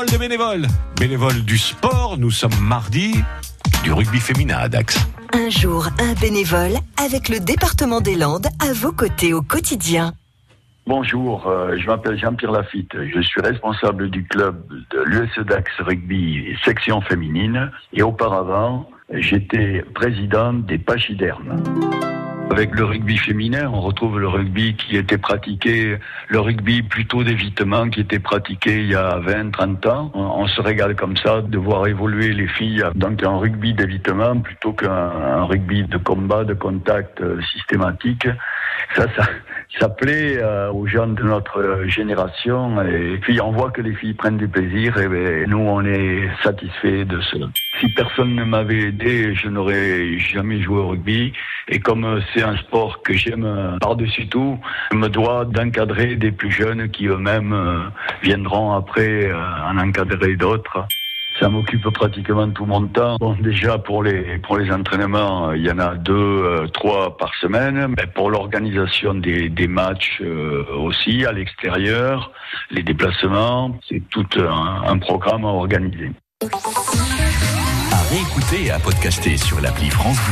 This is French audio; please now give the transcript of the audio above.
Parole de bénévoles. Bénévoles du sport, nous sommes mardi du rugby féminin à Dax. Un jour, un bénévole avec le département des Landes à vos côtés au quotidien. Bonjour, euh, je m'appelle Jean-Pierre Lafitte. Je suis responsable du club de l'US Dax Rugby section féminine et auparavant, j'étais président des pachydermes. Avec le rugby féminin, on retrouve le rugby qui était pratiqué, le rugby plutôt d'évitement qui était pratiqué il y a 20, 30 ans. On se régale comme ça de voir évoluer les filles dans un rugby d'évitement plutôt qu'un rugby de combat, de contact euh, systématique. Ça, ça, ça plaît euh, aux jeunes de notre génération et puis on voit que les filles prennent du plaisir et, nous on est satisfaits de cela. Si personne ne m'avait aidé, je n'aurais jamais joué au rugby et comme c'est un sport que j'aime euh, par-dessus tout, je me dois d'encadrer des plus jeunes qui eux-mêmes euh, viendront après en encadrer d'autres. Ça m'occupe pratiquement tout mon temps. Déjà pour les pour les entraînements, il y en a deux, euh, trois par semaine. Mais pour l'organisation des, des matchs euh, aussi à l'extérieur, les déplacements, c'est tout un programme à organiser. Et à podcaster sur l'appli France Bleu.